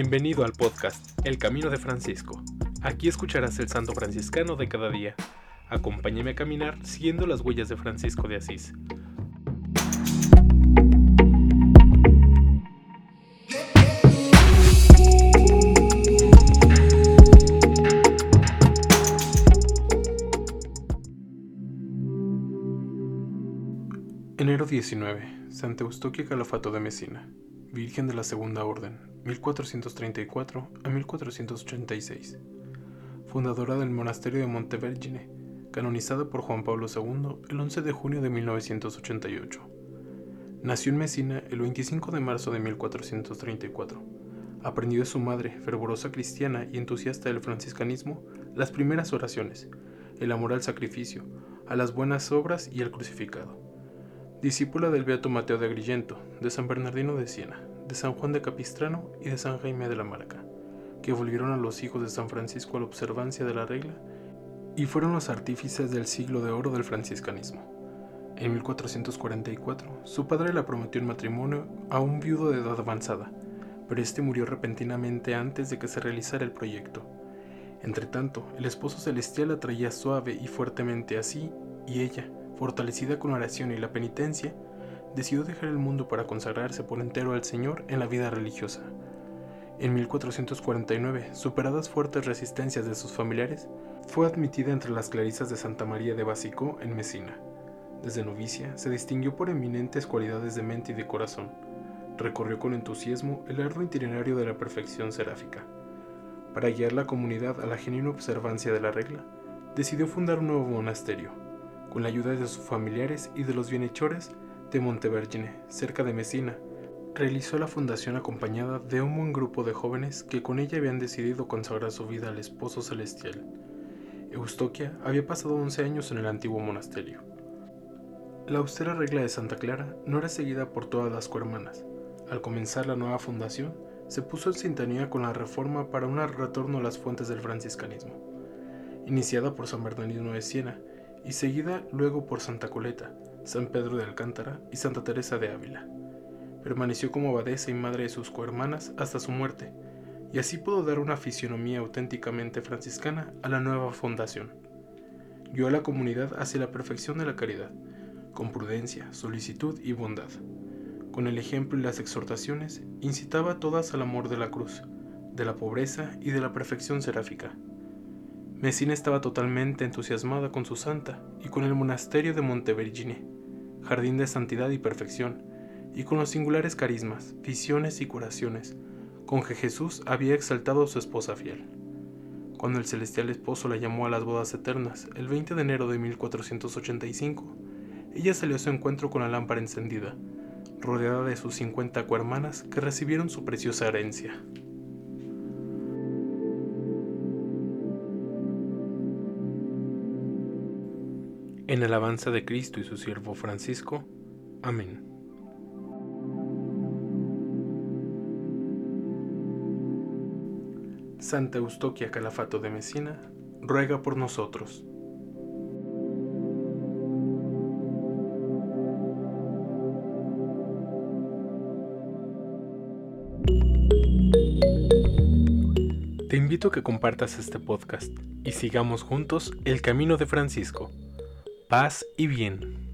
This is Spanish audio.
Bienvenido al podcast El Camino de Francisco. Aquí escucharás el santo franciscano de cada día. Acompáñame a caminar siguiendo las huellas de Francisco de Asís. Enero 19. Santa Eustoquia Calafato de Mesina. Virgen de la Segunda Orden, 1434 a 1486. Fundadora del monasterio de Montevergine, canonizada por Juan Pablo II el 11 de junio de 1988. Nació en Mesina el 25 de marzo de 1434. Aprendió de su madre, fervorosa cristiana y entusiasta del franciscanismo, las primeras oraciones, el amor al sacrificio, a las buenas obras y al crucificado discípula del Beato Mateo de Agrigento, de San Bernardino de Siena, de San Juan de Capistrano y de San Jaime de la Marca, que volvieron a los hijos de San Francisco a la observancia de la regla y fueron los artífices del siglo de oro del franciscanismo. En 1444, su padre la prometió en matrimonio a un viudo de edad avanzada, pero este murió repentinamente antes de que se realizara el proyecto. Entretanto, el esposo celestial la traía suave y fuertemente así, y ella, fortalecida con oración y la penitencia, decidió dejar el mundo para consagrarse por entero al Señor en la vida religiosa. En 1449, superadas fuertes resistencias de sus familiares, fue admitida entre las clarisas de Santa María de Basicó en Mesina. Desde novicia se distinguió por eminentes cualidades de mente y de corazón. Recorrió con entusiasmo el arduo itinerario de la perfección seráfica. Para guiar la comunidad a la genuina observancia de la regla, decidió fundar un nuevo monasterio, con la ayuda de sus familiares y de los bienhechores de Montevergine, cerca de Messina. Realizó la fundación acompañada de un buen grupo de jóvenes que con ella habían decidido consagrar su vida al esposo celestial. Eustoquia había pasado 11 años en el antiguo monasterio. La austera regla de Santa Clara no era seguida por todas las cohermanas. Al comenzar la nueva fundación, se puso en sintonía con la reforma para un retorno a las fuentes del franciscanismo. Iniciada por San Bernardino de Siena, y seguida luego por Santa Coleta, San Pedro de Alcántara y Santa Teresa de Ávila. Permaneció como abadesa y madre de sus cohermanas hasta su muerte, y así pudo dar una fisionomía auténticamente franciscana a la nueva fundación. Guió a la comunidad hacia la perfección de la caridad, con prudencia, solicitud y bondad. Con el ejemplo y las exhortaciones, incitaba a todas al amor de la cruz, de la pobreza y de la perfección seráfica. Messina estaba totalmente entusiasmada con su santa y con el monasterio de Montevergine, jardín de santidad y perfección, y con los singulares carismas, visiones y curaciones con que Jesús había exaltado a su esposa fiel. Cuando el celestial esposo la llamó a las bodas eternas, el 20 de enero de 1485, ella salió a su encuentro con la lámpara encendida, rodeada de sus 50 cohermanas que recibieron su preciosa herencia. En alabanza de Cristo y su siervo Francisco. Amén. Santa Eustoquia Calafato de Mesina, ruega por nosotros. Te invito a que compartas este podcast y sigamos juntos el camino de Francisco paz y bien.